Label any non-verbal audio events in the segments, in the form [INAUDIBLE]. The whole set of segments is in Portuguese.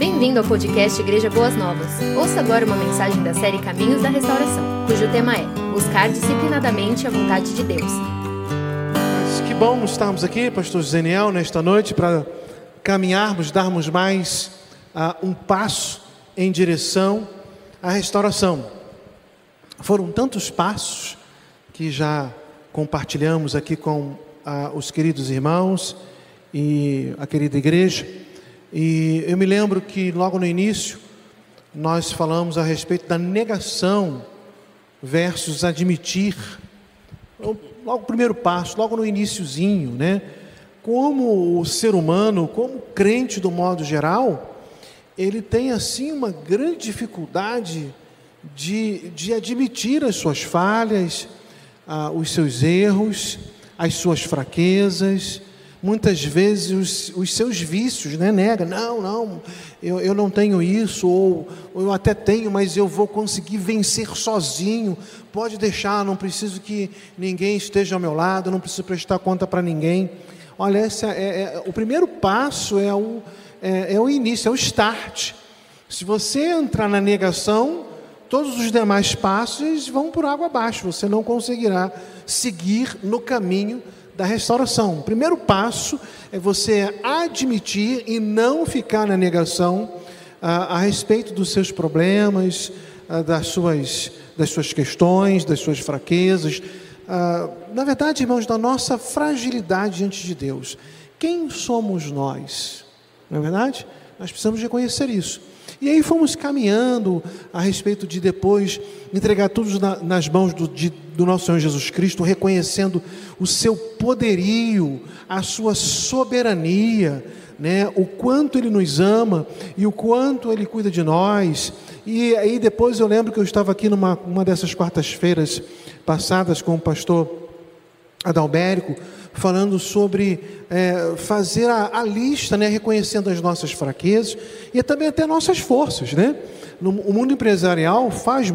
Bem-vindo ao podcast Igreja Boas Novas. Ouça agora uma mensagem da série Caminhos da Restauração, cujo tema é Buscar disciplinadamente a vontade de Deus. Que bom estarmos aqui, Pastor Zeniel, nesta noite para caminharmos, darmos mais uh, um passo em direção à restauração. Foram tantos passos que já compartilhamos aqui com uh, os queridos irmãos e a querida igreja. E eu me lembro que logo no início nós falamos a respeito da negação versus admitir. Logo o primeiro passo, logo no iníciozinho, né? Como o ser humano, como crente do modo geral, ele tem assim uma grande dificuldade de, de admitir as suas falhas, ah, os seus erros, as suas fraquezas, muitas vezes os, os seus vícios, né? Nega, não, não, eu, eu não tenho isso, ou, ou eu até tenho, mas eu vou conseguir vencer sozinho. Pode deixar, não preciso que ninguém esteja ao meu lado, não preciso prestar conta para ninguém. Olha, esse é, é, é, o primeiro passo é o, é, é o início, é o start. Se você entrar na negação, todos os demais passos vão por água abaixo, você não conseguirá seguir no caminho da restauração. O primeiro passo é você admitir e não ficar na negação ah, a respeito dos seus problemas, ah, das, suas, das suas questões, das suas fraquezas. Ah, na verdade, irmãos, da nossa fragilidade diante de Deus. Quem somos nós? Não é verdade? Nós precisamos reconhecer isso. E aí fomos caminhando a respeito de depois entregar tudo na, nas mãos do, de, do nosso Senhor Jesus Cristo, reconhecendo o seu poderio, a sua soberania, né? o quanto Ele nos ama e o quanto Ele cuida de nós. E aí depois eu lembro que eu estava aqui numa uma dessas quartas-feiras passadas com o pastor Adalbérico, falando sobre é, fazer a, a, lista, né, reconhecendo as nossas fraquezas e também até nossas forças. Né? No, o mundo empresarial faz,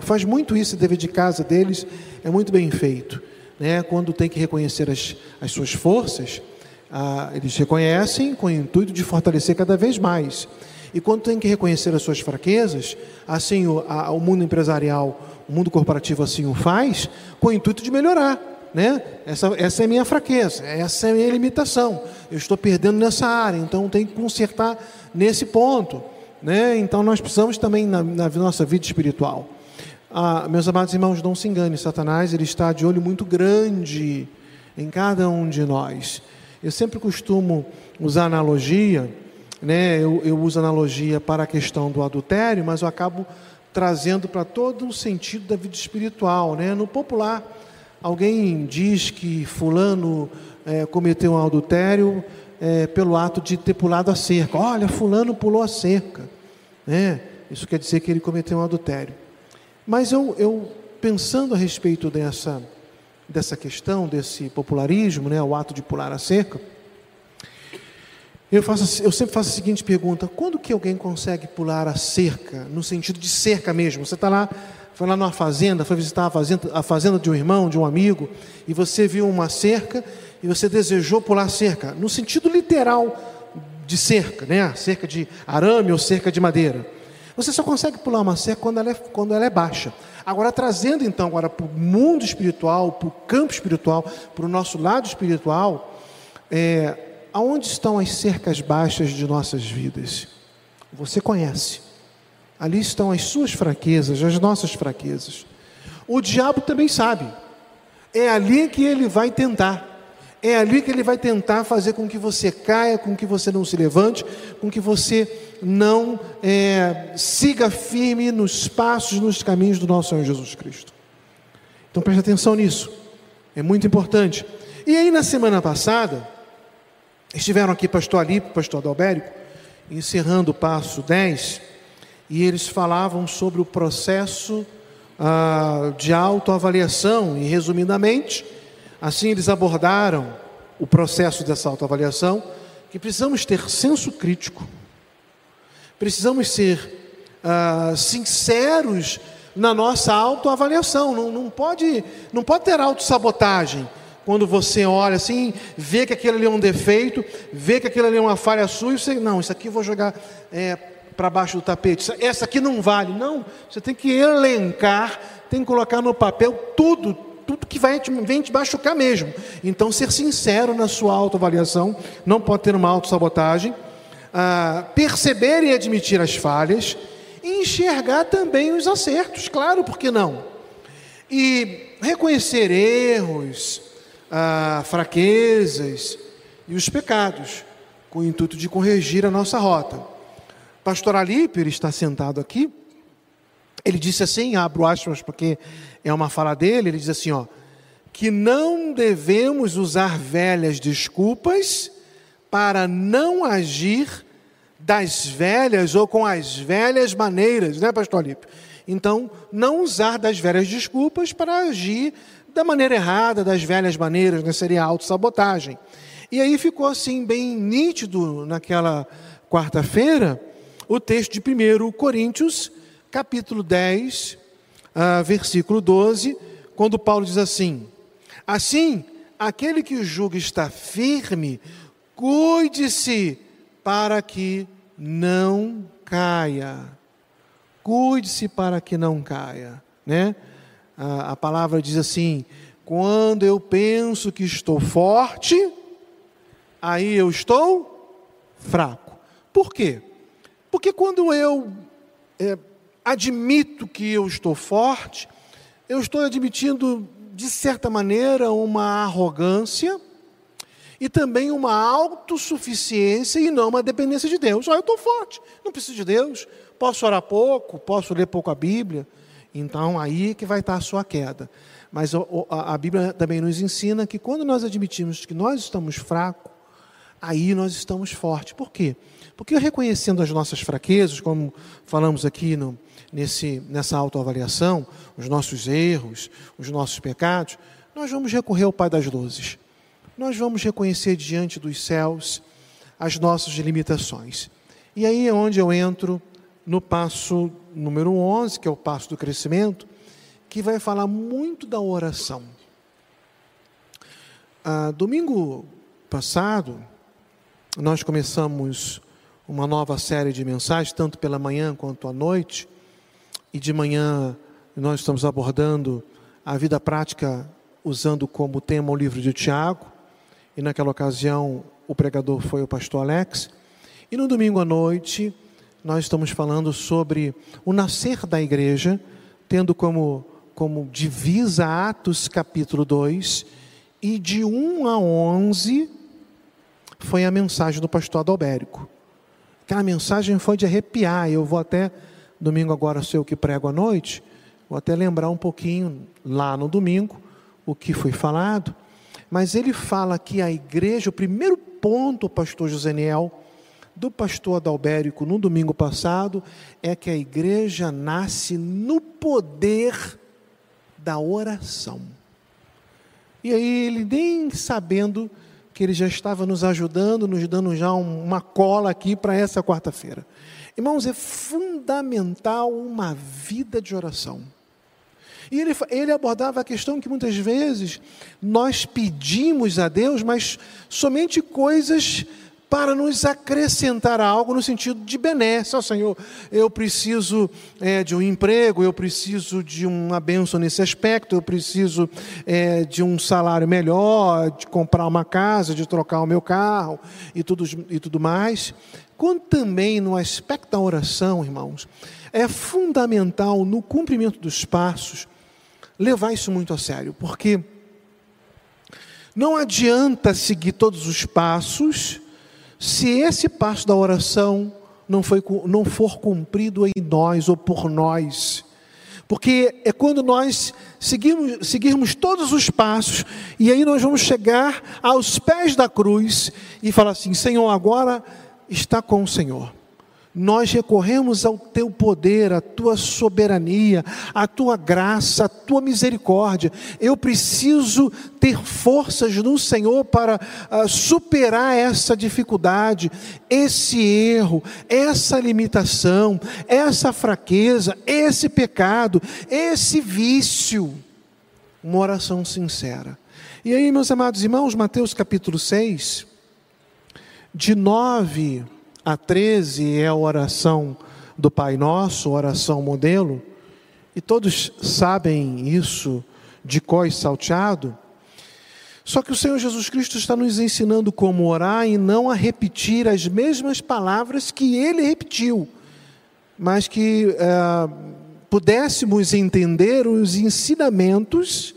faz muito isso, dever de casa deles é muito bem feito. Né? Quando tem que reconhecer as, as suas forças, ah, eles reconhecem com o intuito de fortalecer cada vez mais. E quando tem que reconhecer as suas fraquezas, assim o, a, o mundo empresarial, o mundo corporativo assim o faz, com o intuito de melhorar né? Essa, essa é a minha fraqueza, essa é a minha limitação. Eu estou perdendo nessa área, então tem que consertar nesse ponto, né? Então nós precisamos também na, na nossa vida espiritual. Ah, meus amados irmãos, não se engane, Satanás ele está de olho muito grande em cada um de nós. Eu sempre costumo usar analogia, né? Eu, eu uso analogia para a questão do adultério, mas eu acabo trazendo para todo o sentido da vida espiritual, né? No popular Alguém diz que Fulano é, cometeu um adultério é, pelo ato de ter pulado a cerca. Olha, Fulano pulou a cerca. Né? Isso quer dizer que ele cometeu um adultério. Mas eu, eu pensando a respeito dessa, dessa questão, desse popularismo, né, o ato de pular a cerca, eu, faço, eu sempre faço a seguinte pergunta: quando que alguém consegue pular a cerca, no sentido de cerca mesmo? Você está lá foi lá numa fazenda, foi visitar a fazenda, a fazenda de um irmão, de um amigo, e você viu uma cerca e você desejou pular a cerca, no sentido literal de cerca, né? cerca de arame ou cerca de madeira. Você só consegue pular uma cerca quando ela é, quando ela é baixa. Agora, trazendo então para o mundo espiritual, para o campo espiritual, para o nosso lado espiritual, é, aonde estão as cercas baixas de nossas vidas? Você conhece. Ali estão as suas fraquezas, as nossas fraquezas. O diabo também sabe. É ali que ele vai tentar. É ali que ele vai tentar fazer com que você caia, com que você não se levante, com que você não é, siga firme nos passos, nos caminhos do nosso Senhor Jesus Cristo. Então preste atenção nisso. É muito importante. E aí na semana passada, estiveram aqui pastor Alipe, pastor Adalbérico, encerrando o passo 10 e eles falavam sobre o processo ah, de autoavaliação, e resumidamente, assim eles abordaram o processo dessa autoavaliação, que precisamos ter senso crítico, precisamos ser ah, sinceros na nossa autoavaliação, não, não, pode, não pode ter autossabotagem, quando você olha assim, vê que aquilo ali é um defeito, vê que aquilo ali é uma falha sua, e você, não, isso aqui eu vou jogar é, para baixo do tapete, essa aqui não vale. Não, você tem que elencar, tem que colocar no papel tudo, tudo que vai te, vem te machucar mesmo. Então, ser sincero na sua autoavaliação, não pode ter uma autossabotagem, ah, perceber e admitir as falhas, e enxergar também os acertos, claro, por que não? E reconhecer erros, ah, fraquezas e os pecados, com o intuito de corrigir a nossa rota. Pastor Alíper está sentado aqui, ele disse assim, abro aspas porque é uma fala dele, ele diz assim, ó, que não devemos usar velhas desculpas para não agir das velhas ou com as velhas maneiras, né, pastor Alípio? Então, não usar das velhas desculpas para agir da maneira errada, das velhas maneiras, né? seria autossabotagem. E aí ficou assim, bem nítido naquela quarta-feira, o texto de 1 Coríntios, capítulo 10, uh, ah, versículo 12, quando Paulo diz assim: Assim, aquele que julga está firme, cuide-se para que não caia. Cuide-se para que não caia, né? A, a palavra diz assim: quando eu penso que estou forte, aí eu estou fraco. Por quê? Porque quando eu é, admito que eu estou forte, eu estou admitindo, de certa maneira, uma arrogância e também uma autossuficiência e não uma dependência de Deus. Ah, eu estou forte, não preciso de Deus, posso orar pouco, posso ler pouco a Bíblia. Então, aí que vai estar a sua queda. Mas a Bíblia também nos ensina que quando nós admitimos que nós estamos fracos, aí nós estamos fortes. Por quê? Porque reconhecendo as nossas fraquezas, como falamos aqui no, nesse, nessa autoavaliação, os nossos erros, os nossos pecados, nós vamos recorrer ao Pai das Luzes. Nós vamos reconhecer diante dos céus as nossas limitações. E aí é onde eu entro no passo número 11, que é o passo do crescimento, que vai falar muito da oração. Ah, domingo passado, nós começamos uma nova série de mensagens, tanto pela manhã quanto à noite, e de manhã nós estamos abordando a vida prática usando como tema o livro de Tiago, e naquela ocasião o pregador foi o pastor Alex, e no domingo à noite nós estamos falando sobre o nascer da igreja, tendo como, como divisa Atos capítulo 2, e de 1 a 11 foi a mensagem do pastor Adalbérico. Aquela mensagem foi de arrepiar, eu vou até, domingo agora ser o que prego à noite, vou até lembrar um pouquinho lá no domingo, o que foi falado, mas ele fala que a igreja, o primeiro ponto, pastor José Niel, do pastor Adalbérico no domingo passado é que a igreja nasce no poder da oração. E aí ele nem sabendo que ele já estava nos ajudando, nos dando já uma cola aqui para essa quarta-feira. Irmãos, é fundamental uma vida de oração. E ele, ele abordava a questão que muitas vezes nós pedimos a Deus, mas somente coisas para nos acrescentar algo no sentido de benesse. Ó oh, Senhor, eu preciso é, de um emprego, eu preciso de uma bênção nesse aspecto, eu preciso é, de um salário melhor, de comprar uma casa, de trocar o meu carro e tudo, e tudo mais. Quando também no aspecto da oração, irmãos, é fundamental no cumprimento dos passos levar isso muito a sério, porque não adianta seguir todos os passos se esse passo da oração não, foi, não for cumprido em nós ou por nós, porque é quando nós seguirmos, seguirmos todos os passos, e aí nós vamos chegar aos pés da cruz e falar assim: Senhor, agora está com o Senhor nós recorremos ao teu poder, à tua soberania, à tua graça, à tua misericórdia. Eu preciso ter forças no Senhor para uh, superar essa dificuldade, esse erro, essa limitação, essa fraqueza, esse pecado, esse vício. Uma oração sincera. E aí, meus amados irmãos, Mateus capítulo 6, de 9 a 13 é a oração do Pai Nosso, oração modelo, e todos sabem isso de cós salteado. Só que o Senhor Jesus Cristo está nos ensinando como orar e não a repetir as mesmas palavras que ele repetiu, mas que é, pudéssemos entender os ensinamentos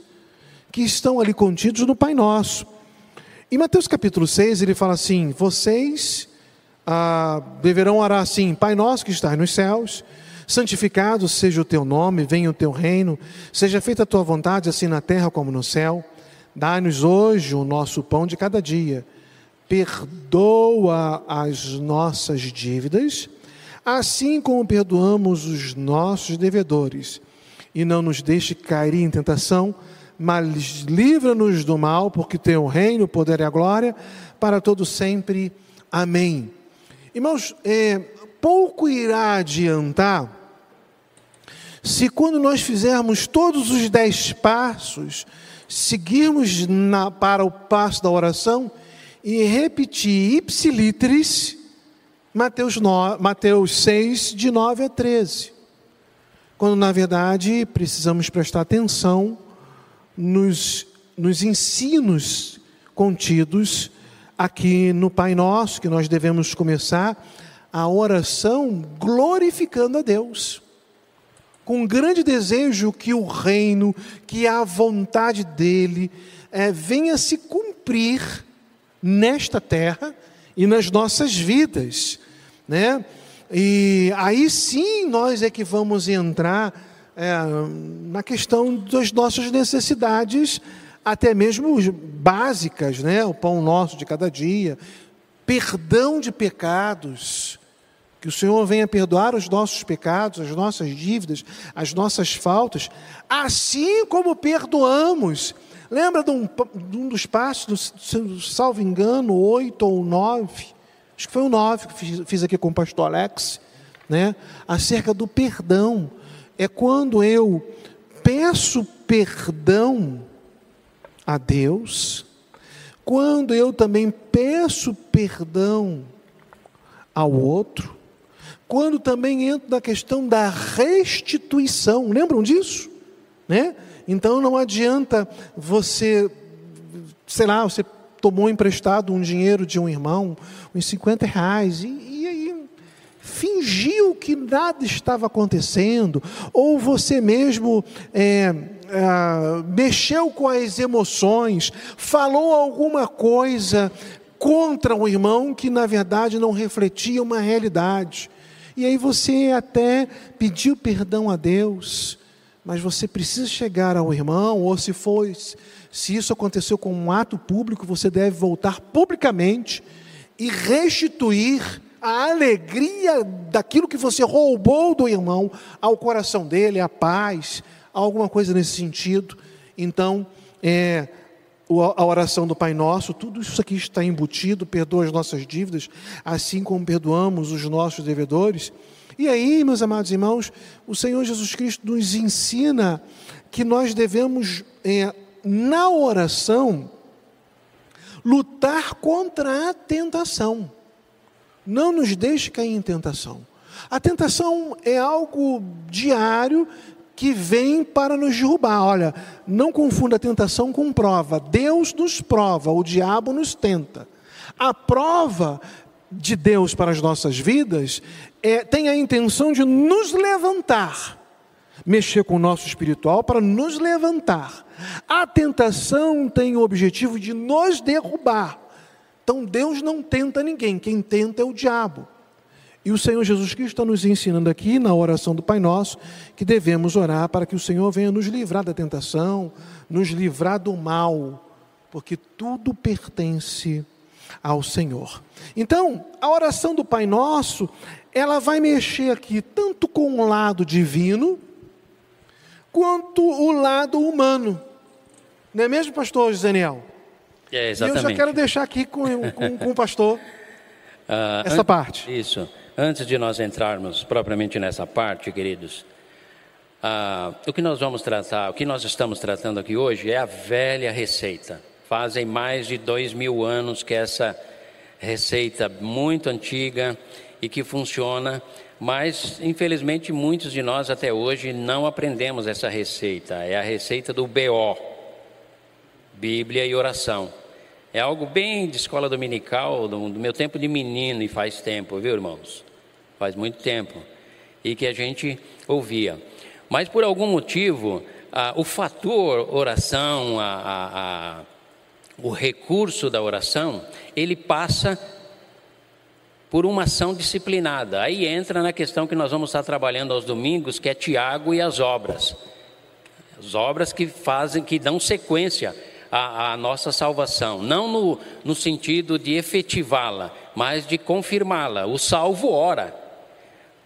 que estão ali contidos no Pai Nosso. Em Mateus capítulo 6, ele fala assim: Vocês ah, deverão orar assim: Pai nosso que estás nos céus, santificado seja o teu nome, venha o teu reino, seja feita a tua vontade, assim na terra como no céu. Dá-nos hoje o nosso pão de cada dia. Perdoa as nossas dívidas, assim como perdoamos os nossos devedores. E não nos deixe cair em tentação, mas livra-nos do mal, porque teu reino, o poder e a glória, para todo sempre. Amém. Irmãos, é, pouco irá adiantar se quando nós fizermos todos os dez passos seguirmos na, para o passo da oração e repetir ipsilitris Mateus, Mateus 6, de 9 a 13. Quando, na verdade, precisamos prestar atenção nos, nos ensinos contidos aqui no Pai Nosso, que nós devemos começar a oração glorificando a Deus com um grande desejo que o reino, que a vontade dele é, venha se cumprir nesta terra e nas nossas vidas, né? E aí sim nós é que vamos entrar é, na questão das nossas necessidades, até mesmo básicas, né? O pão nosso de cada dia, perdão de pecados, que o Senhor venha perdoar os nossos pecados, as nossas dívidas, as nossas faltas, assim como perdoamos. Lembra de um, de um dos passos, do, salvo engano, oito ou nove? Acho que foi o nove que fiz, fiz aqui com o pastor Alex, né? acerca do perdão. É quando eu peço perdão a Deus, quando eu também peço perdão ao outro, quando também entra na questão da restituição. Lembram disso? Né? Então não adianta você, sei lá, você tomou emprestado um dinheiro de um irmão, uns 50 reais, e, e aí fingiu que nada estava acontecendo, ou você mesmo é, é, mexeu com as emoções, falou alguma coisa contra um irmão que na verdade não refletia uma realidade. E aí você até pediu perdão a Deus, mas você precisa chegar ao irmão, ou se for, se isso aconteceu com um ato público, você deve voltar publicamente e restituir a alegria daquilo que você roubou do irmão ao coração dele, a paz, alguma coisa nesse sentido. Então, é, a oração do Pai Nosso, tudo isso aqui está embutido, perdoa as nossas dívidas, assim como perdoamos os nossos devedores. E aí, meus amados irmãos, o Senhor Jesus Cristo nos ensina que nós devemos, é, na oração, lutar contra a tentação. Não nos deixe cair em tentação. A tentação é algo diário que vem para nos derrubar. Olha, não confunda tentação com prova. Deus nos prova, o diabo nos tenta. A prova de Deus para as nossas vidas é, tem a intenção de nos levantar, mexer com o nosso espiritual para nos levantar. A tentação tem o objetivo de nos derrubar. Então Deus não tenta ninguém, quem tenta é o diabo. E o Senhor Jesus Cristo está nos ensinando aqui na oração do Pai Nosso que devemos orar para que o Senhor venha nos livrar da tentação, nos livrar do mal, porque tudo pertence ao Senhor. Então, a oração do Pai Nosso, ela vai mexer aqui tanto com o lado divino, quanto o lado humano. Não é mesmo, pastor Daniel? É, exatamente. E eu já quero deixar aqui com, com, com o pastor uh, [LAUGHS] essa parte. Isso. Antes de nós entrarmos propriamente nessa parte, queridos, ah, o que nós vamos tratar, o que nós estamos tratando aqui hoje é a velha receita. Fazem mais de dois mil anos que essa receita muito antiga e que funciona, mas infelizmente muitos de nós até hoje não aprendemos essa receita. É a receita do BO, Bíblia e oração. É algo bem de escola dominical, do, do meu tempo de menino e faz tempo, viu irmãos? Faz muito tempo. E que a gente ouvia. Mas por algum motivo, ah, o fator oração, a, a, a, o recurso da oração, ele passa por uma ação disciplinada. Aí entra na questão que nós vamos estar trabalhando aos domingos, que é Tiago e as obras. As obras que fazem, que dão sequência à, à nossa salvação. Não no, no sentido de efetivá-la, mas de confirmá-la. O salvo ora.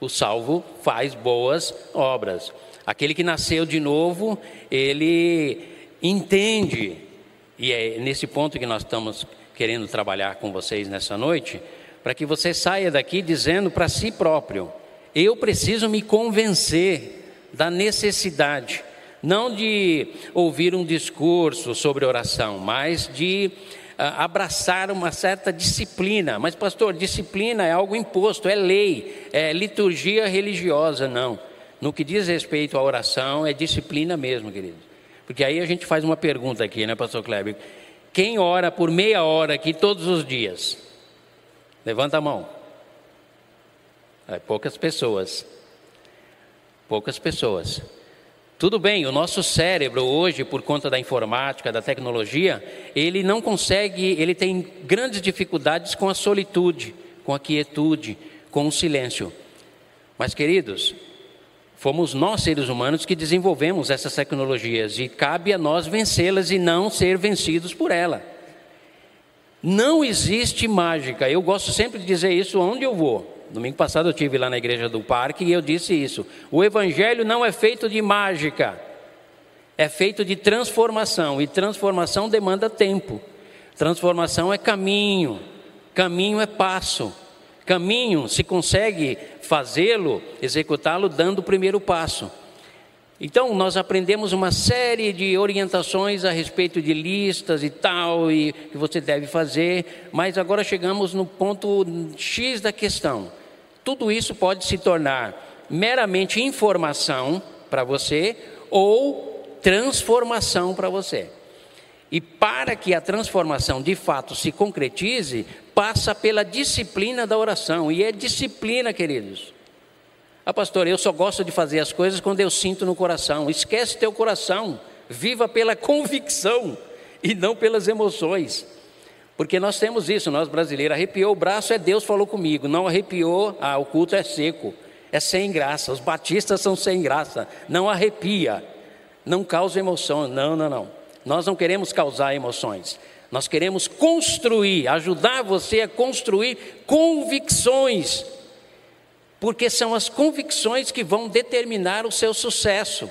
O salvo faz boas obras. Aquele que nasceu de novo, ele entende, e é nesse ponto que nós estamos querendo trabalhar com vocês nessa noite, para que você saia daqui dizendo para si próprio: eu preciso me convencer da necessidade, não de ouvir um discurso sobre oração, mas de abraçar uma certa disciplina. Mas, pastor, disciplina é algo imposto, é lei, é liturgia religiosa, não. No que diz respeito à oração, é disciplina mesmo, querido. Porque aí a gente faz uma pergunta aqui, né, pastor Kleber? Quem ora por meia hora aqui todos os dias? Levanta a mão. É, poucas pessoas. Poucas pessoas. Tudo bem, o nosso cérebro hoje, por conta da informática, da tecnologia, ele não consegue, ele tem grandes dificuldades com a solitude, com a quietude, com o silêncio. Mas, queridos, Fomos nós, seres humanos, que desenvolvemos essas tecnologias e cabe a nós vencê-las e não ser vencidos por ela. Não existe mágica. Eu gosto sempre de dizer isso onde eu vou. Domingo passado eu tive lá na igreja do parque e eu disse isso. O evangelho não é feito de mágica. É feito de transformação e transformação demanda tempo. Transformação é caminho. Caminho é passo. Caminho se consegue fazê-lo, executá-lo dando o primeiro passo. Então, nós aprendemos uma série de orientações a respeito de listas e tal, e que você deve fazer, mas agora chegamos no ponto X da questão. Tudo isso pode se tornar meramente informação para você ou transformação para você. E para que a transformação de fato se concretize, passa pela disciplina da oração. E é disciplina, queridos. Ah, pastor, eu só gosto de fazer as coisas quando eu sinto no coração. Esquece teu coração. Viva pela convicção e não pelas emoções. Porque nós temos isso, nós brasileiros. Arrepiou o braço, é Deus falou comigo. Não arrepiou, ah, o culto é seco. É sem graça. Os batistas são sem graça. Não arrepia. Não causa emoção. Não, não, não. Nós não queremos causar emoções. Nós queremos construir, ajudar você a construir convicções. Porque são as convicções que vão determinar o seu sucesso.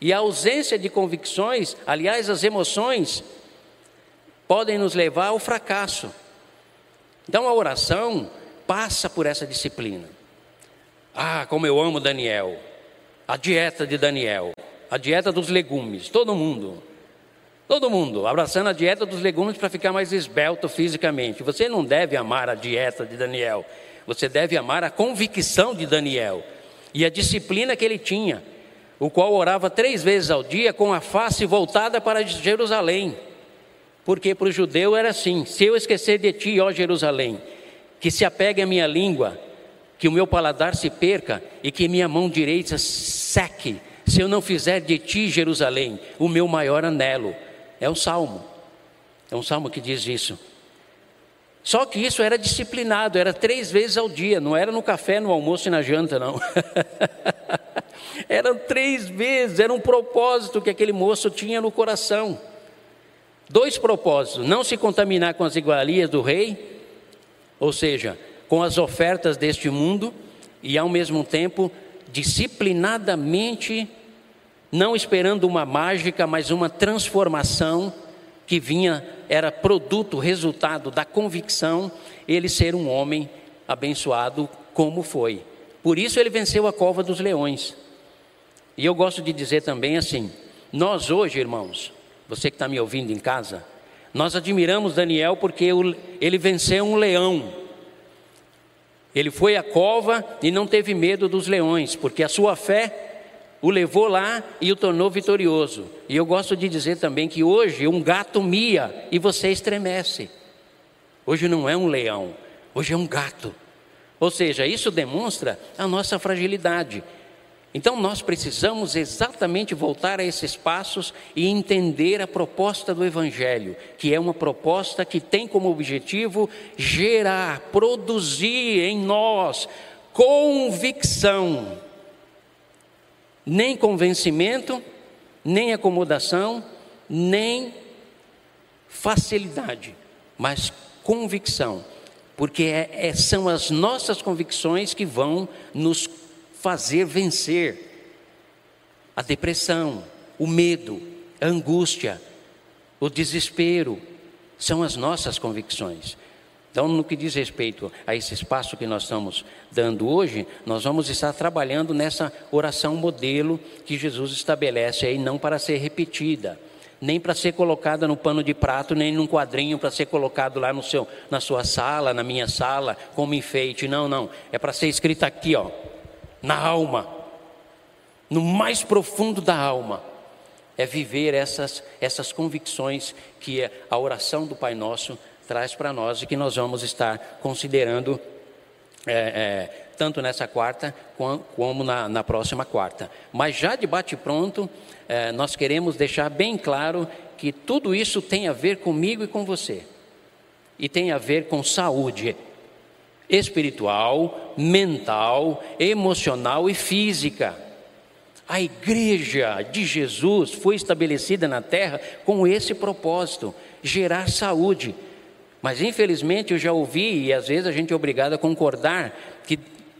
E a ausência de convicções, aliás, as emoções, podem nos levar ao fracasso. Então a oração passa por essa disciplina. Ah, como eu amo Daniel. A dieta de Daniel, a dieta dos legumes, todo mundo. Todo mundo abraçando a dieta dos legumes para ficar mais esbelto fisicamente. Você não deve amar a dieta de Daniel. Você deve amar a convicção de Daniel e a disciplina que ele tinha, o qual orava três vezes ao dia com a face voltada para Jerusalém. Porque para o judeu era assim: se eu esquecer de ti, ó Jerusalém, que se apegue a minha língua, que o meu paladar se perca e que minha mão direita seque, se eu não fizer de ti, Jerusalém, o meu maior anelo. É um salmo. É um salmo que diz isso. Só que isso era disciplinado, era três vezes ao dia, não era no café, no almoço e na janta, não. [LAUGHS] Eram três vezes, era um propósito que aquele moço tinha no coração. Dois propósitos: não se contaminar com as iguarias do rei, ou seja, com as ofertas deste mundo, e ao mesmo tempo disciplinadamente não esperando uma mágica, mas uma transformação que vinha, era produto, resultado da convicção, ele ser um homem abençoado como foi. Por isso ele venceu a cova dos leões. E eu gosto de dizer também assim: nós hoje, irmãos, você que está me ouvindo em casa, Nós admiramos Daniel porque ele venceu um leão. Ele foi à cova e não teve medo dos leões, porque a sua fé o levou lá e o tornou vitorioso. E eu gosto de dizer também que hoje um gato mia e você estremece. Hoje não é um leão, hoje é um gato. Ou seja, isso demonstra a nossa fragilidade. Então nós precisamos exatamente voltar a esses passos e entender a proposta do Evangelho, que é uma proposta que tem como objetivo gerar, produzir em nós convicção. Nem convencimento, nem acomodação, nem facilidade, mas convicção, porque é, é, são as nossas convicções que vão nos fazer vencer a depressão, o medo, a angústia, o desespero. São as nossas convicções. Então, no que diz respeito a esse espaço que nós estamos dando hoje, nós vamos estar trabalhando nessa oração modelo que Jesus estabelece aí, não para ser repetida, nem para ser colocada no pano de prato, nem num quadrinho para ser colocado lá no seu, na sua sala, na minha sala, como enfeite. Não, não. É para ser escrita aqui, ó, na alma, no mais profundo da alma, é viver essas, essas convicções que a oração do Pai Nosso traz para nós e que nós vamos estar considerando é, é, tanto nessa quarta como na, na, próxima quarta. Mas já de bate-pronto, é, nós queremos deixar bem claro que tudo isso tem a ver comigo e com você, e tem a ver com saúde espiritual, mental, emocional e física. A igreja de Jesus foi estabelecida na terra com esse propósito: gerar saúde. Mas infelizmente eu já ouvi, e às vezes a gente é obrigado a concordar, que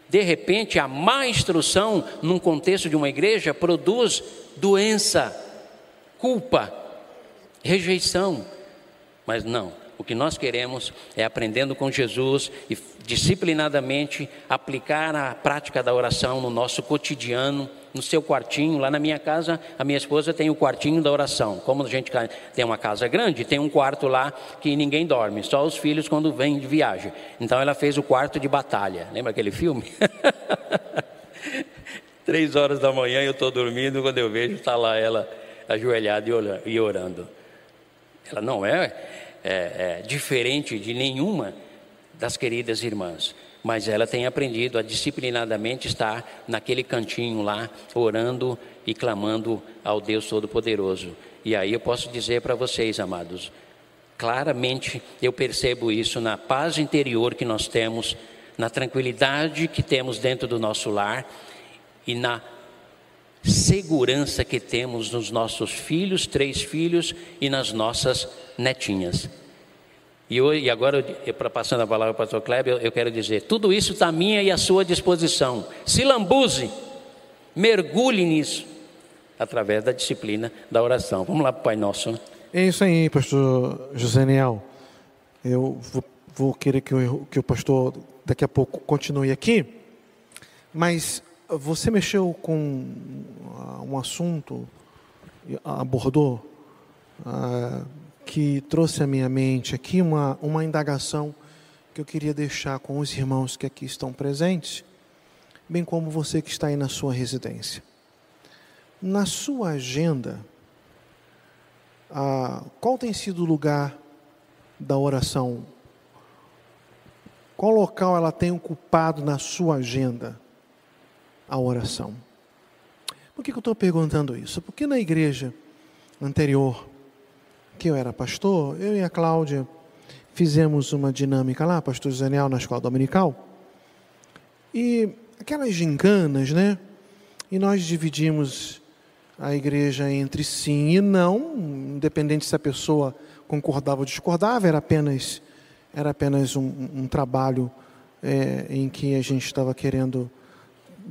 de repente a má instrução num contexto de uma igreja produz doença, culpa, rejeição. Mas não, o que nós queremos é aprendendo com Jesus e disciplinadamente aplicar a prática da oração no nosso cotidiano, no seu quartinho. Lá na minha casa, a minha esposa tem o quartinho da oração. Como a gente tem uma casa grande, tem um quarto lá que ninguém dorme, só os filhos quando vêm de viagem. Então ela fez o quarto de batalha. Lembra aquele filme? [LAUGHS] Três horas da manhã eu estou dormindo, quando eu vejo está lá ela ajoelhada e orando. Ela não é é, é, diferente de nenhuma das queridas irmãs, mas ela tem aprendido a disciplinadamente estar naquele cantinho lá, orando e clamando ao Deus Todo-Poderoso. E aí eu posso dizer para vocês, amados, claramente eu percebo isso na paz interior que nós temos, na tranquilidade que temos dentro do nosso lar e na segurança que temos nos nossos filhos, três filhos e nas nossas netinhas. E, hoje, e agora, para passando a palavra para o pastor Kleber, eu, eu quero dizer: tudo isso está à minha e à sua disposição. Se lambuze, mergulhe nisso, através da disciplina da oração. Vamos lá para o Pai Nosso. Né? É isso aí, pastor José Niel. Eu vou, vou querer que, eu, que o pastor daqui a pouco continue aqui, mas você mexeu com ah, um assunto, abordou, uh, que trouxe à minha mente aqui uma, uma indagação que eu queria deixar com os irmãos que aqui estão presentes, bem como você que está aí na sua residência. Na sua agenda, ah, qual tem sido o lugar da oração? Qual local ela tem ocupado na sua agenda? a oração. Por que, eu estou perguntando isso? Porque na igreja anterior, que eu era pastor, eu e a Cláudia fizemos uma dinâmica lá, pastor Zaniel, na escola dominical, e aquelas gincanas, né? E nós dividimos a igreja entre sim e não, independente se a pessoa concordava ou discordava, era apenas, era apenas um, um trabalho é, em que a gente estava querendo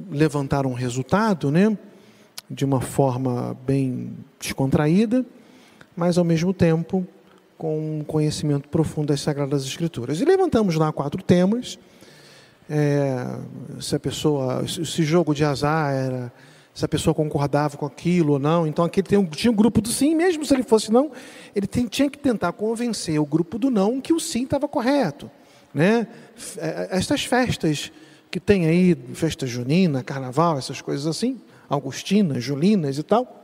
levantar um resultado, né? De uma forma bem descontraída, mas ao mesmo tempo com um conhecimento profundo das Sagradas Escrituras. E levantamos lá quatro temas. É, se a pessoa, se jogo de azar era se a pessoa concordava com aquilo ou não. Então aquele tinha um grupo do sim, mesmo se ele fosse não, ele tem, tinha que tentar convencer o grupo do não que o sim estava correto. Né? É, estas festas que tem aí, festa junina, carnaval, essas coisas assim, augustinas, julinas e tal.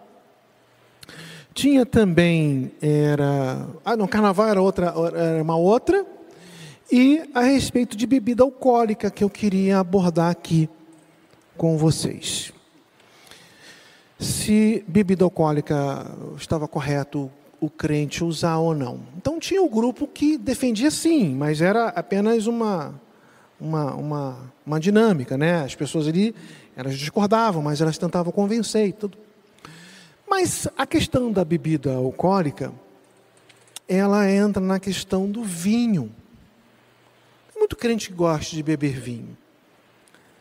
Tinha também, era. Ah, não, carnaval era, outra, era uma outra. E a respeito de bebida alcoólica que eu queria abordar aqui com vocês se bebida alcoólica estava correto o crente usar ou não. Então tinha o grupo que defendia sim, mas era apenas uma, uma, uma, uma dinâmica, né? As pessoas ali, elas discordavam, mas elas tentavam convencer e tudo. Mas a questão da bebida alcoólica, ela entra na questão do vinho. Tem muito crente que gosta de beber vinho.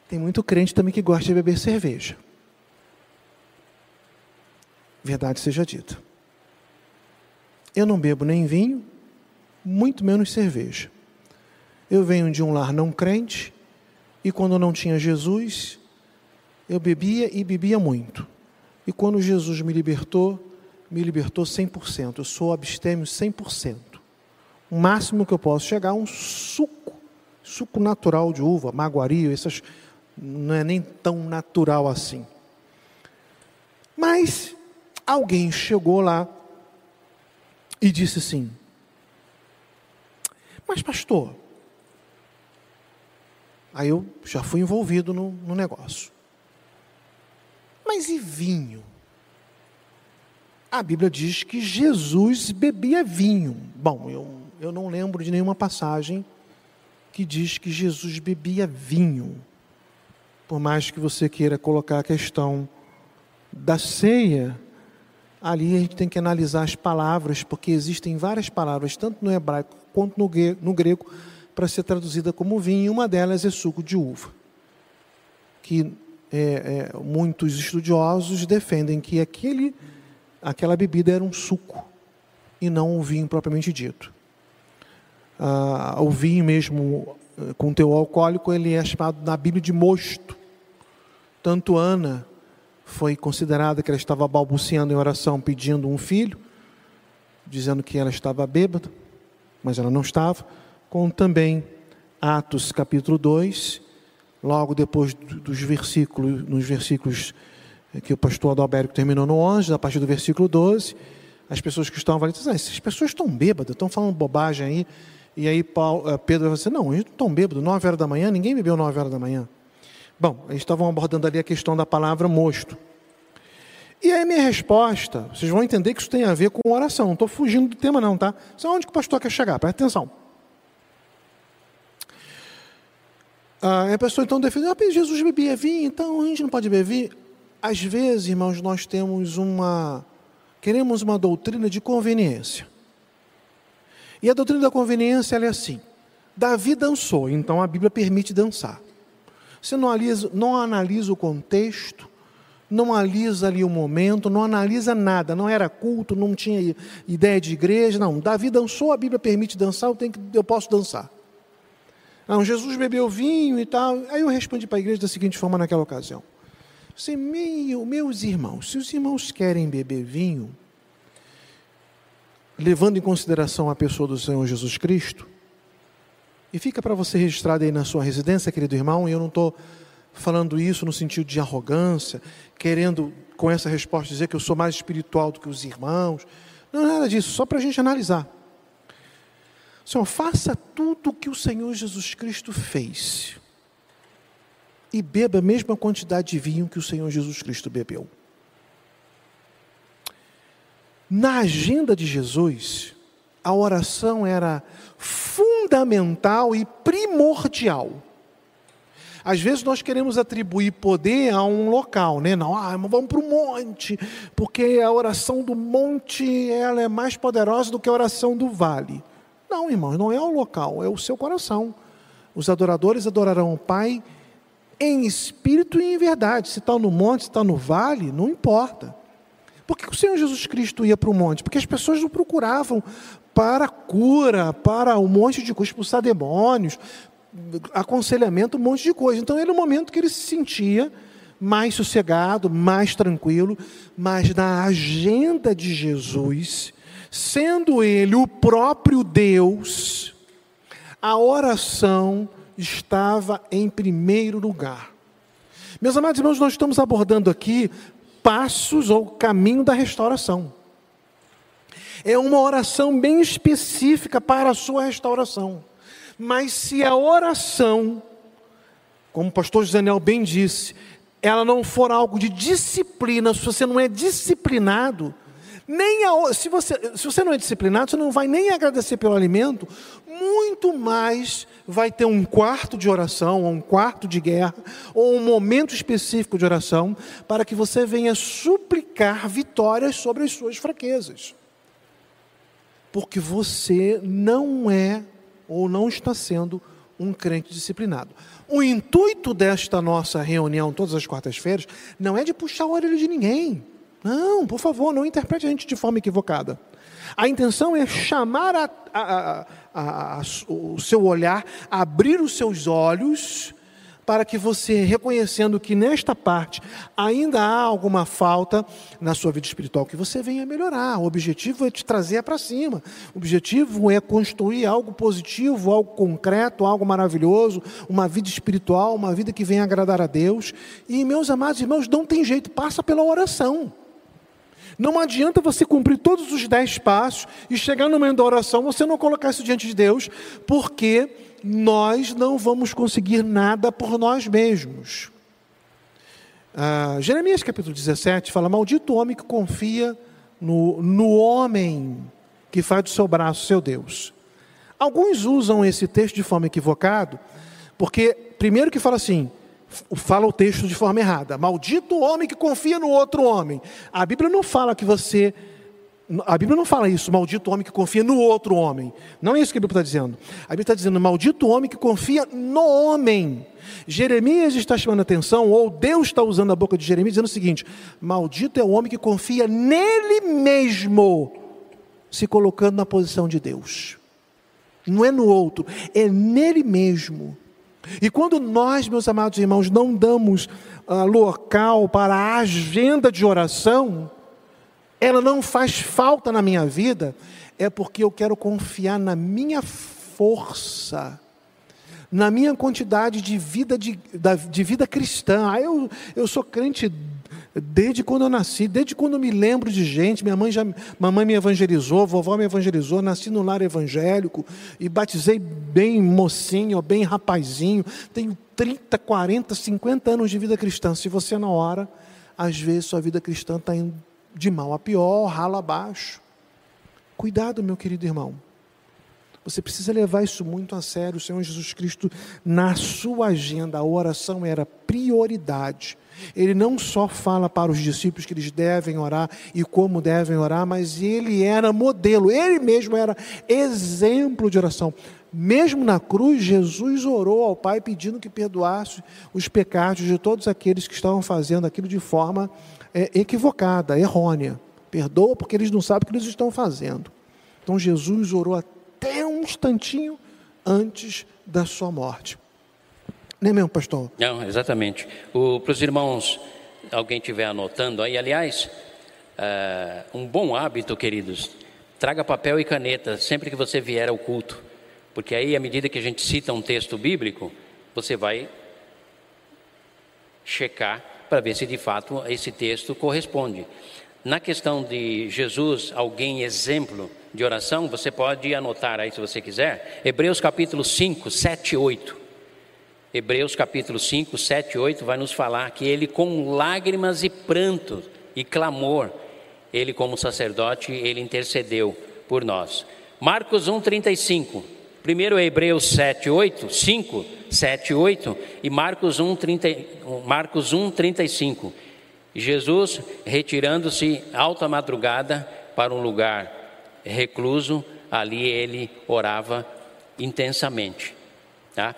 Tem muito crente também que gosta de beber cerveja. Verdade seja dita. Eu não bebo nem vinho, muito menos cerveja. Eu venho de um lar não crente, e quando não tinha Jesus, eu bebia e bebia muito. E quando Jesus me libertou, me libertou 100%. Eu sou abstêmio 100%. O máximo que eu posso chegar é um suco, suco natural de uva, maguario, essas não é nem tão natural assim. Mas alguém chegou lá e disse assim: Mas, pastor, aí eu já fui envolvido no, no negócio. Mas e vinho? A Bíblia diz que Jesus bebia vinho. Bom, eu, eu não lembro de nenhuma passagem que diz que Jesus bebia vinho. Por mais que você queira colocar a questão da ceia ali a gente tem que analisar as palavras, porque existem várias palavras, tanto no hebraico quanto no grego, para ser traduzida como vinho, e uma delas é suco de uva. Que é, é, muitos estudiosos defendem que aquele, aquela bebida era um suco e não um vinho propriamente dito. Ah, o vinho mesmo eh, com teor alcoólico ele é chamado na Bíblia de mosto. Tanto Ana foi considerada que ela estava balbuciando em oração pedindo um filho, dizendo que ela estava bêbada, mas ela não estava, com também Atos capítulo 2, logo depois dos versículos, nos versículos que o pastor Adalberto terminou no 11, a partir do versículo 12, as pessoas que estavam ali ah, essas pessoas estão bêbadas, estão falando bobagem aí, e aí Paulo, eh, Pedro vai dizer, não, eles não estão bêbados, 9 horas da manhã, ninguém bebeu 9 horas da manhã. Bom, eles estavam abordando ali a questão da palavra mosto. E aí minha resposta, vocês vão entender que isso tem a ver com oração. Não estou fugindo do tema não, tá? É onde que o pastor quer chegar, presta atenção. Ah, a pessoa então defende, ah, Jesus bebia vinho, então a gente não pode beber vinho. Às vezes, irmãos, nós temos uma, queremos uma doutrina de conveniência. E a doutrina da conveniência é assim, Davi dançou, então a Bíblia permite dançar. Você não analisa, não analisa o contexto, não analisa ali o momento, não analisa nada, não era culto, não tinha ideia de igreja, não. Davi dançou, a Bíblia permite dançar, eu, tenho que, eu posso dançar. Não, Jesus bebeu vinho e tal. Aí eu respondi para a igreja da seguinte forma naquela ocasião. Meu, meus irmãos, se os irmãos querem beber vinho, levando em consideração a pessoa do Senhor Jesus Cristo, e fica para você registrado aí na sua residência, querido irmão, e eu não estou falando isso no sentido de arrogância, querendo com essa resposta dizer que eu sou mais espiritual do que os irmãos. Não, nada disso, só para a gente analisar. Senhor, faça tudo o que o Senhor Jesus Cristo fez. E beba a mesma quantidade de vinho que o Senhor Jesus Cristo bebeu. Na agenda de Jesus, a oração era fundamental e primordial. Às vezes nós queremos atribuir poder a um local, né? Não, ah, vamos para o monte, porque a oração do monte ela é mais poderosa do que a oração do vale. Não, irmãos, não é o local, é o seu coração. Os adoradores adorarão o Pai em espírito e em verdade. Se está no monte, se está no vale, não importa. Por que o Senhor Jesus Cristo ia para o monte? Porque as pessoas o procuravam para cura, para um monte de coisa, expulsar demônios, aconselhamento, um monte de coisa. Então era o momento que ele se sentia mais sossegado, mais tranquilo, mas na agenda de Jesus, sendo Ele o próprio Deus, a oração estava em primeiro lugar. Meus amados irmãos, nós estamos abordando aqui passos ou caminho da restauração. É uma oração bem específica para a sua restauração. Mas se a oração, como o pastor Daniel bem disse, ela não for algo de disciplina, se você não é disciplinado, nem a, se, você, se você não é disciplinado, você não vai nem agradecer pelo alimento, muito mais vai ter um quarto de oração, ou um quarto de guerra, ou um momento específico de oração, para que você venha suplicar vitórias sobre as suas fraquezas. Porque você não é ou não está sendo um crente disciplinado. O intuito desta nossa reunião, todas as quartas-feiras, não é de puxar o orelha de ninguém. Não, por favor, não interprete a gente de forma equivocada. A intenção é chamar a, a, a, o seu olhar, abrir os seus olhos, para que você, reconhecendo que nesta parte ainda há alguma falta na sua vida espiritual, que você venha melhorar. O objetivo é te trazer para cima. O objetivo é construir algo positivo, algo concreto, algo maravilhoso, uma vida espiritual, uma vida que venha agradar a Deus. E, meus amados irmãos, não tem jeito, passa pela oração. Não adianta você cumprir todos os dez passos e chegar no meio da oração, você não colocar isso diante de Deus, porque nós não vamos conseguir nada por nós mesmos. Ah, Jeremias capítulo 17 fala: Maldito o homem que confia no, no homem que faz do seu braço seu Deus. Alguns usam esse texto de forma equivocada, porque, primeiro, que fala assim: fala o texto de forma errada. Maldito o homem que confia no outro homem. A Bíblia não fala que você. A Bíblia não fala isso, maldito o homem que confia no outro homem. Não é isso que a Bíblia está dizendo. A Bíblia está dizendo, maldito o homem que confia no homem. Jeremias está chamando a atenção, ou Deus está usando a boca de Jeremias, dizendo o seguinte: maldito é o homem que confia nele mesmo, se colocando na posição de Deus. Não é no outro, é nele mesmo. E quando nós, meus amados irmãos, não damos uh, local para a agenda de oração, ela não faz falta na minha vida, é porque eu quero confiar na minha força, na minha quantidade de vida, de, de vida cristã. Ah, eu, eu sou crente Desde quando eu nasci, desde quando eu me lembro de gente, minha mãe já, mamãe me evangelizou, vovó me evangelizou, nasci no lar evangélico e batizei bem mocinho, bem rapazinho. Tenho 30, 40, 50 anos de vida cristã. Se você não ora, às vezes sua vida cristã está indo de mal a pior, rala abaixo. Cuidado, meu querido irmão. Você precisa levar isso muito a sério. O Senhor Jesus Cristo, na sua agenda, a oração era prioridade. Ele não só fala para os discípulos que eles devem orar e como devem orar, mas ele era modelo, ele mesmo era exemplo de oração. Mesmo na cruz, Jesus orou ao Pai pedindo que perdoasse os pecados de todos aqueles que estavam fazendo aquilo de forma é, equivocada, errônea. Perdoa porque eles não sabem o que eles estão fazendo. Então Jesus orou até instantinho antes da sua morte. Não é mesmo, pastor? Não, exatamente. Para os irmãos, alguém estiver anotando aí, aliás, uh, um bom hábito, queridos, traga papel e caneta sempre que você vier ao culto, porque aí, à medida que a gente cita um texto bíblico, você vai checar para ver se de fato esse texto corresponde. Na questão de Jesus, alguém exemplo de oração, você pode anotar aí se você quiser, Hebreus capítulo 5, 7 e 8. Hebreus capítulo 5, 7 e 8 vai nos falar que ele com lágrimas e pranto e clamor, ele como sacerdote, ele intercedeu por nós. Marcos 1, 35. Primeiro Hebreus 7, 8, 5, 7 e 8 e Marcos 1, 30, Marcos 1, 35. Jesus retirando-se alta madrugada para um lugar recluso, ali ele orava intensamente. Tá?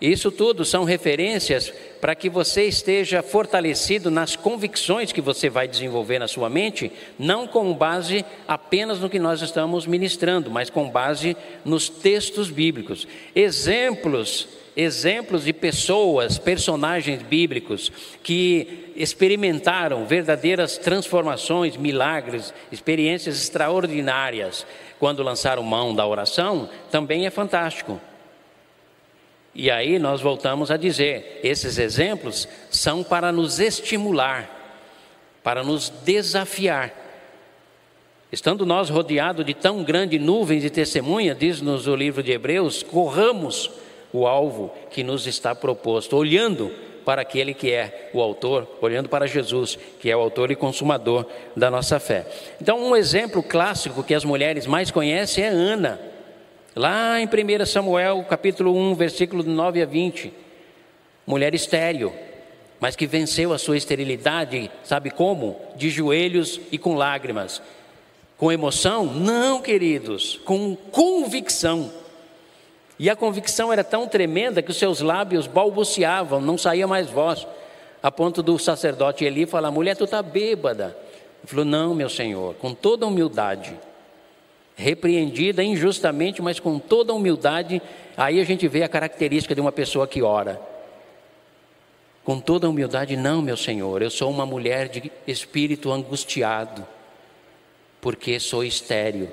Isso tudo são referências para que você esteja fortalecido nas convicções que você vai desenvolver na sua mente, não com base apenas no que nós estamos ministrando, mas com base nos textos bíblicos. Exemplos, exemplos de pessoas, personagens bíblicos que experimentaram verdadeiras transformações, milagres, experiências extraordinárias quando lançaram mão da oração, também é fantástico. E aí nós voltamos a dizer: esses exemplos são para nos estimular, para nos desafiar. Estando nós rodeados de tão grande nuvem de testemunha, diz-nos o livro de Hebreus, corramos o alvo que nos está proposto, olhando para aquele que é o autor, olhando para Jesus, que é o autor e consumador da nossa fé. Então, um exemplo clássico que as mulheres mais conhecem é Ana. Lá em 1 Samuel, capítulo 1, versículo 9 a 20. Mulher estéril, mas que venceu a sua esterilidade, sabe como? De joelhos e com lágrimas. Com emoção? Não, queridos, com convicção. E a convicção era tão tremenda que os seus lábios balbuciavam, não saía mais voz, a ponto do sacerdote Eli falar: mulher, tu está bêbada. Ele falou: não, meu senhor, com toda humildade repreendida injustamente, mas com toda humildade, aí a gente vê a característica de uma pessoa que ora. Com toda humildade, não, meu Senhor, eu sou uma mulher de espírito angustiado, porque sou estéril.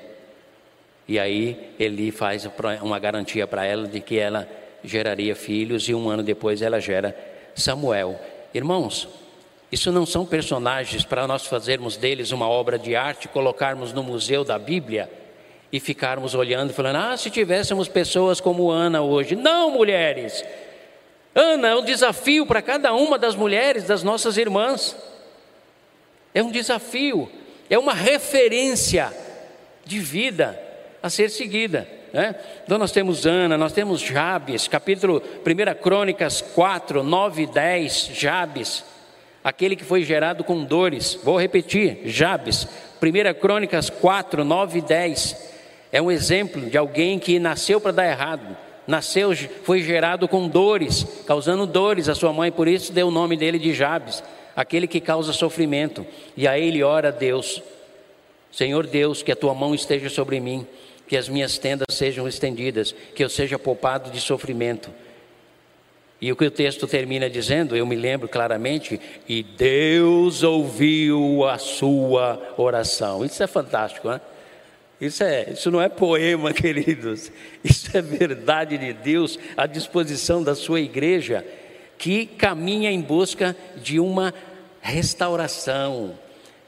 E aí ele faz uma garantia para ela de que ela geraria filhos e um ano depois ela gera Samuel. Irmãos, isso não são personagens para nós fazermos deles uma obra de arte, colocarmos no museu da Bíblia e ficarmos olhando falando: ah, se tivéssemos pessoas como Ana hoje. Não, mulheres. Ana é um desafio para cada uma das mulheres, das nossas irmãs. É um desafio, é uma referência de vida a ser seguida. Né? Então nós temos Ana, nós temos Jabes, capítulo 1 Crônicas 4, 9 e 10, Jabes, aquele que foi gerado com dores. Vou repetir, Jabes, 1 Crônicas 4, 9 e 10 é um exemplo de alguém que nasceu para dar errado, nasceu, foi gerado com dores, causando dores à sua mãe, por isso deu o nome dele de Jabes, aquele que causa sofrimento. E aí ele ora a Deus: Senhor Deus, que a tua mão esteja sobre mim, que as minhas tendas sejam estendidas, que eu seja poupado de sofrimento. E o que o texto termina dizendo, eu me lembro claramente, e Deus ouviu a sua oração. Isso é fantástico, né? Isso, é, isso não é poema, [LAUGHS] queridos. Isso é verdade de Deus à disposição da sua igreja, que caminha em busca de uma restauração,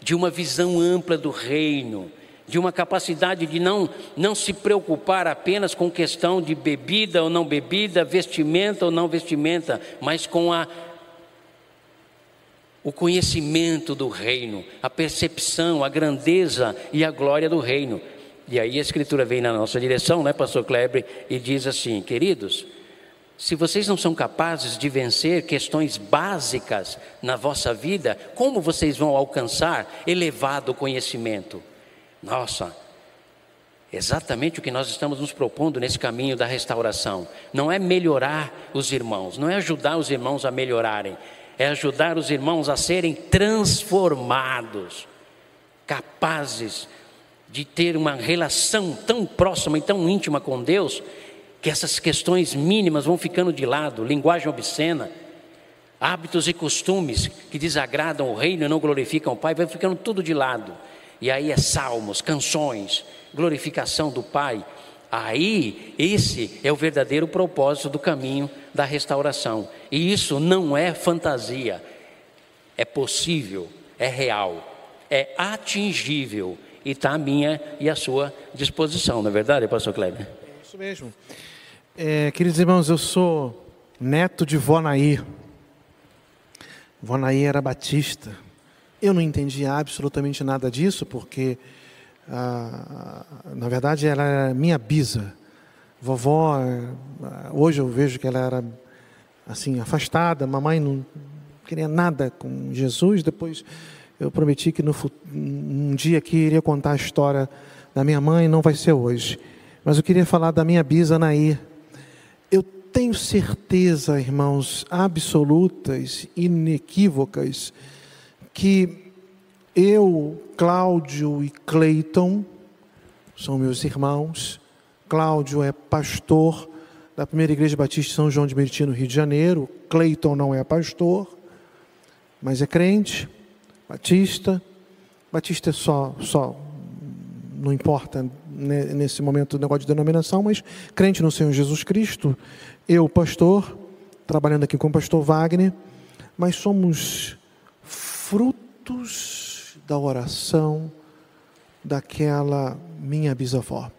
de uma visão ampla do reino, de uma capacidade de não, não se preocupar apenas com questão de bebida ou não bebida, vestimenta ou não vestimenta, mas com a o conhecimento do reino, a percepção, a grandeza e a glória do reino. E aí a Escritura vem na nossa direção, né, Pastor Kleber, e diz assim: queridos, se vocês não são capazes de vencer questões básicas na vossa vida, como vocês vão alcançar elevado conhecimento? Nossa, exatamente o que nós estamos nos propondo nesse caminho da restauração. Não é melhorar os irmãos, não é ajudar os irmãos a melhorarem, é ajudar os irmãos a serem transformados, capazes de ter uma relação tão próxima e tão íntima com Deus, que essas questões mínimas vão ficando de lado linguagem obscena, hábitos e costumes que desagradam o reino e não glorificam o Pai, vai ficando tudo de lado. E aí é salmos, canções, glorificação do Pai. Aí, esse é o verdadeiro propósito do caminho da restauração. E isso não é fantasia, é possível, é real, é atingível e está à minha e à sua disposição, não é verdade, pastor Kleber? É isso mesmo. É, queridos irmãos, eu sou neto de Vonaí. Vonaí era batista. Eu não entendia absolutamente nada disso, porque, ah, na verdade, ela era minha bisa. Vovó, ah, hoje eu vejo que ela era assim afastada, mamãe não queria nada com Jesus, depois eu prometi que no, um dia aqui iria contar a história da minha mãe, não vai ser hoje. Mas eu queria falar da minha bisa Nair. Eu tenho certeza, irmãos, absolutas, inequívocas, que eu, Cláudio e Cleiton, são meus irmãos. Cláudio é pastor da primeira igreja batista São João de Meriti, no Rio de Janeiro. Cleiton não é pastor, mas é crente, batista. Batista é só, só não importa né, nesse momento o negócio de denominação, mas crente no Senhor Jesus Cristo, eu, pastor, trabalhando aqui com o pastor Wagner, mas somos frutos da oração daquela minha bisavó.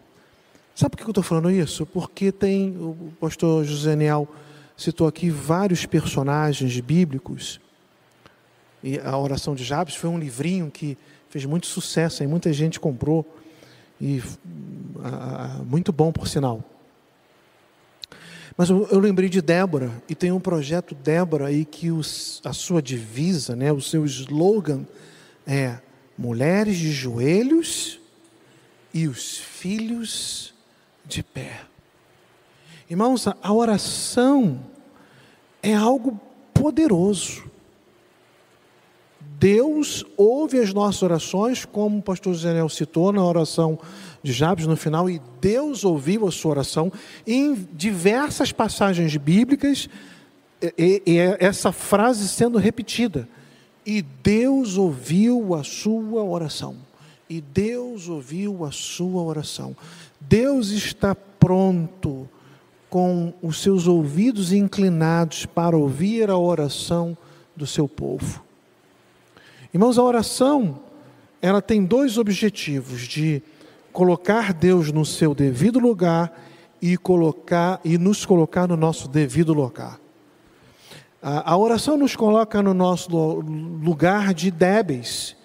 Sabe por que eu estou falando isso? Porque tem, o pastor José Niel citou aqui vários personagens bíblicos, e a oração de Jabes foi um livrinho que fez muito sucesso, e muita gente comprou e ah, muito bom por sinal. Mas eu, eu, lembrei de Débora, e tem um projeto Débora aí que os, a sua divisa, né, o seu slogan é Mulheres de joelhos e os filhos de pé. Irmãos, a oração é algo poderoso. Deus ouve as nossas orações, como o pastor Zenel citou na oração de Jabes no final, e Deus ouviu a sua oração em diversas passagens bíblicas, e, e essa frase sendo repetida. E Deus ouviu a sua oração. E Deus ouviu a sua oração. Deus está pronto com os seus ouvidos inclinados para ouvir a oração do seu povo. Irmãos, a oração, ela tem dois objetivos: de colocar Deus no seu devido lugar e colocar e nos colocar no nosso devido lugar. A, a oração nos coloca no nosso lugar de débeis,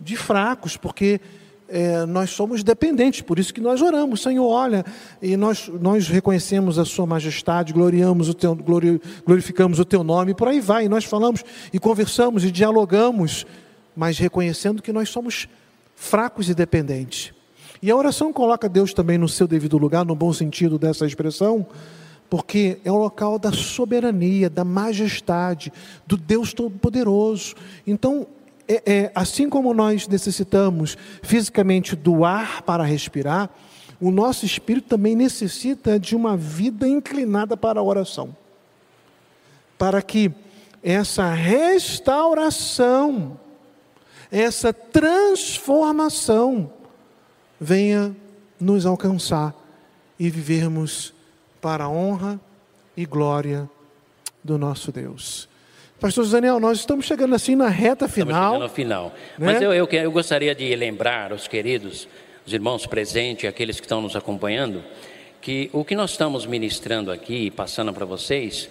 de fracos, porque é, nós somos dependentes, por isso que nós oramos, Senhor, olha, e nós, nós reconhecemos a Sua majestade, gloriamos o teu, glori, glorificamos o Teu nome, e por aí vai, e nós falamos e conversamos e dialogamos, mas reconhecendo que nós somos fracos e dependentes. E a oração coloca Deus também no seu devido lugar, no bom sentido dessa expressão, porque é o local da soberania, da majestade, do Deus Todo-Poderoso. Então, é, é, assim como nós necessitamos fisicamente do ar para respirar, o nosso espírito também necessita de uma vida inclinada para a oração. Para que essa restauração, essa transformação venha nos alcançar e vivermos para a honra e glória do nosso Deus. Pastor Daniel, nós estamos chegando assim na reta final. Estamos chegando ao final. Né? Mas eu, eu, eu gostaria de lembrar os queridos, os irmãos presentes, aqueles que estão nos acompanhando, que o que nós estamos ministrando aqui, passando para vocês,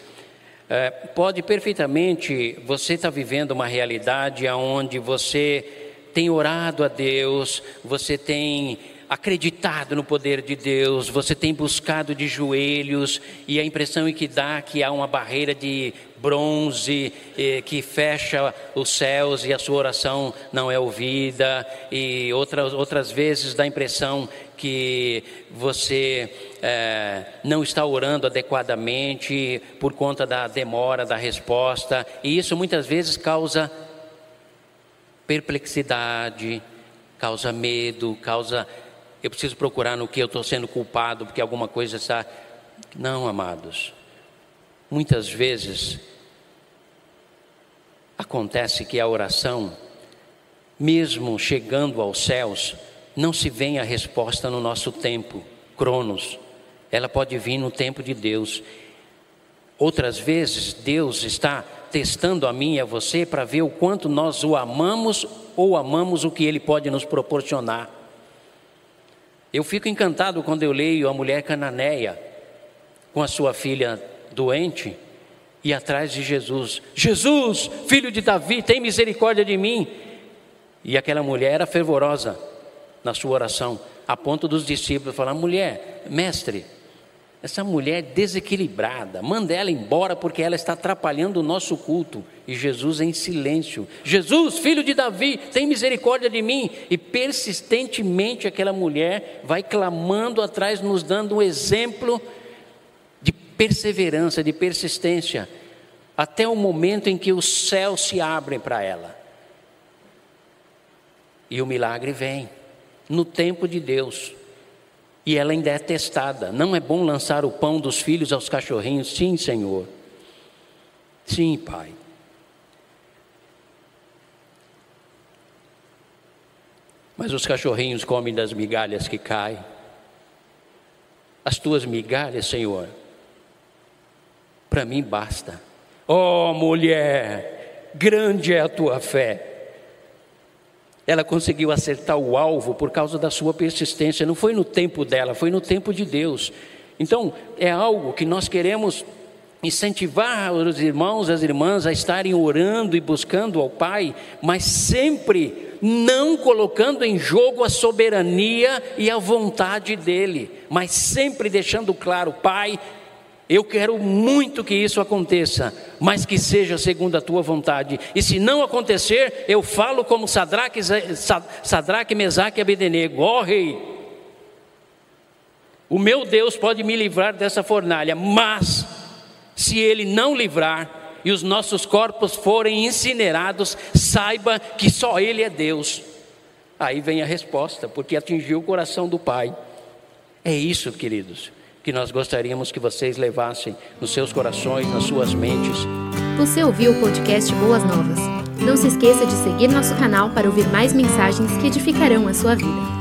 é, pode perfeitamente você estar tá vivendo uma realidade onde você tem orado a Deus, você tem acreditado no poder de Deus, você tem buscado de joelhos e a impressão é que dá que há uma barreira de bronze eh, que fecha os céus e a sua oração não é ouvida. E outras outras vezes dá a impressão que você eh, não está orando adequadamente por conta da demora da resposta. E isso muitas vezes causa perplexidade, causa medo, causa eu preciso procurar no que eu estou sendo culpado, porque alguma coisa está. Não, amados. Muitas vezes acontece que a oração, mesmo chegando aos céus, não se vê a resposta no nosso tempo, Cronos. Ela pode vir no tempo de Deus. Outras vezes, Deus está testando a mim e a você para ver o quanto nós o amamos ou amamos o que Ele pode nos proporcionar. Eu fico encantado quando eu leio a mulher cananeia com a sua filha doente e atrás de Jesus: Jesus, filho de Davi, tem misericórdia de mim. E aquela mulher era fervorosa na sua oração, a ponto dos discípulos falar: mulher, mestre, essa mulher desequilibrada, manda ela embora porque ela está atrapalhando o nosso culto. E Jesus em silêncio: Jesus, filho de Davi, tem misericórdia de mim. E persistentemente aquela mulher vai clamando atrás, nos dando um exemplo de perseverança, de persistência, até o momento em que os céus se abrem para ela. E o milagre vem no tempo de Deus. E ela ainda é testada. Não é bom lançar o pão dos filhos aos cachorrinhos? Sim, Senhor. Sim, Pai. Mas os cachorrinhos comem das migalhas que caem. As tuas migalhas, Senhor, para mim basta. Oh, mulher, grande é a tua fé. Ela conseguiu acertar o alvo por causa da sua persistência. Não foi no tempo dela, foi no tempo de Deus. Então, é algo que nós queremos incentivar os irmãos, as irmãs a estarem orando e buscando ao Pai, mas sempre não colocando em jogo a soberania e a vontade dele, mas sempre deixando claro, Pai, eu quero muito que isso aconteça, mas que seja segundo a tua vontade. E se não acontecer, eu falo como Sadraque, Sadraque Mesaque e Abednego: Ó oh, rei, o meu Deus pode me livrar dessa fornalha, mas se ele não livrar e os nossos corpos forem incinerados, saiba que só ele é Deus. Aí vem a resposta, porque atingiu o coração do Pai. É isso, queridos que nós gostaríamos que vocês levassem nos seus corações, nas suas mentes. Você ouviu o podcast Boas Novas? Não se esqueça de seguir nosso canal para ouvir mais mensagens que edificarão a sua vida.